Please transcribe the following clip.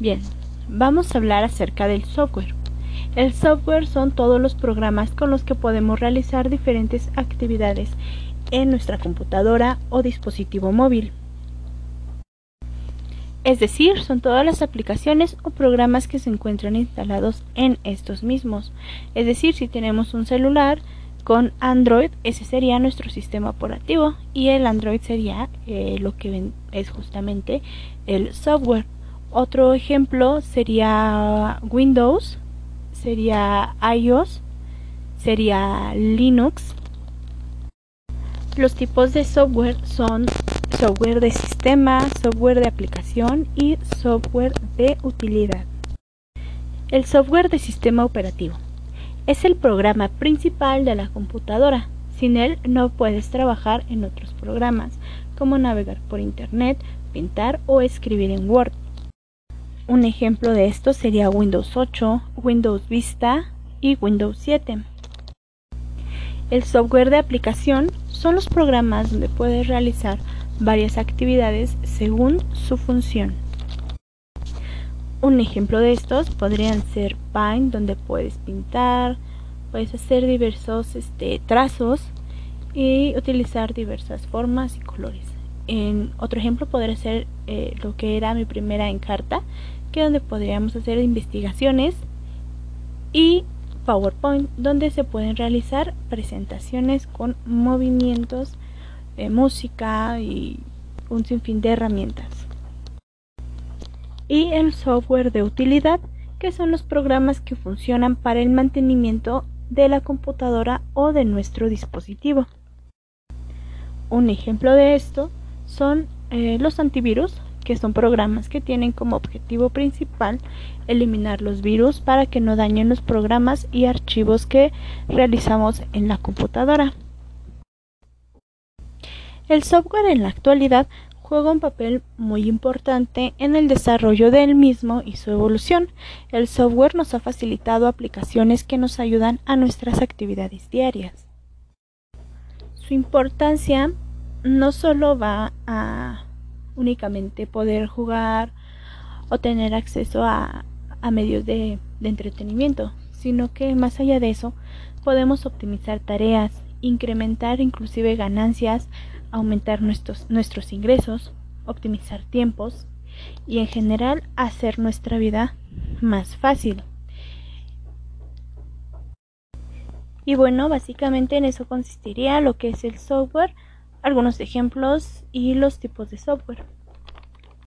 Bien, vamos a hablar acerca del software. El software son todos los programas con los que podemos realizar diferentes actividades en nuestra computadora o dispositivo móvil. Es decir, son todas las aplicaciones o programas que se encuentran instalados en estos mismos. Es decir, si tenemos un celular con Android, ese sería nuestro sistema operativo y el Android sería eh, lo que es justamente el software. Otro ejemplo sería Windows, sería iOS, sería Linux. Los tipos de software son software de sistema, software de aplicación y software de utilidad. El software de sistema operativo es el programa principal de la computadora. Sin él no puedes trabajar en otros programas, como navegar por Internet, pintar o escribir en Word. Un ejemplo de esto sería Windows 8, Windows Vista y Windows 7. El software de aplicación son los programas donde puedes realizar varias actividades según su función. Un ejemplo de estos podrían ser Paint, donde puedes pintar, puedes hacer diversos este, trazos y utilizar diversas formas y colores. En otro ejemplo podría ser eh, lo que era mi primera encarta, que donde podríamos hacer investigaciones y PowerPoint donde se pueden realizar presentaciones con movimientos, música y un sinfín de herramientas. Y el software de utilidad, que son los programas que funcionan para el mantenimiento de la computadora o de nuestro dispositivo. Un ejemplo de esto son eh, los antivirus, que son programas que tienen como objetivo principal eliminar los virus para que no dañen los programas y archivos que realizamos en la computadora. El software en la actualidad juega un papel muy importante en el desarrollo del mismo y su evolución. El software nos ha facilitado aplicaciones que nos ayudan a nuestras actividades diarias. Su importancia no solo va a únicamente poder jugar o tener acceso a, medios de, de entretenimiento, sino que más allá de eso podemos optimizar tareas, incrementar inclusive ganancias, aumentar nuestros, nuestros ingresos, optimizar tiempos y en general hacer nuestra vida más fácil. Y bueno, básicamente en eso consistiría lo que es el software algunos ejemplos y los tipos de software.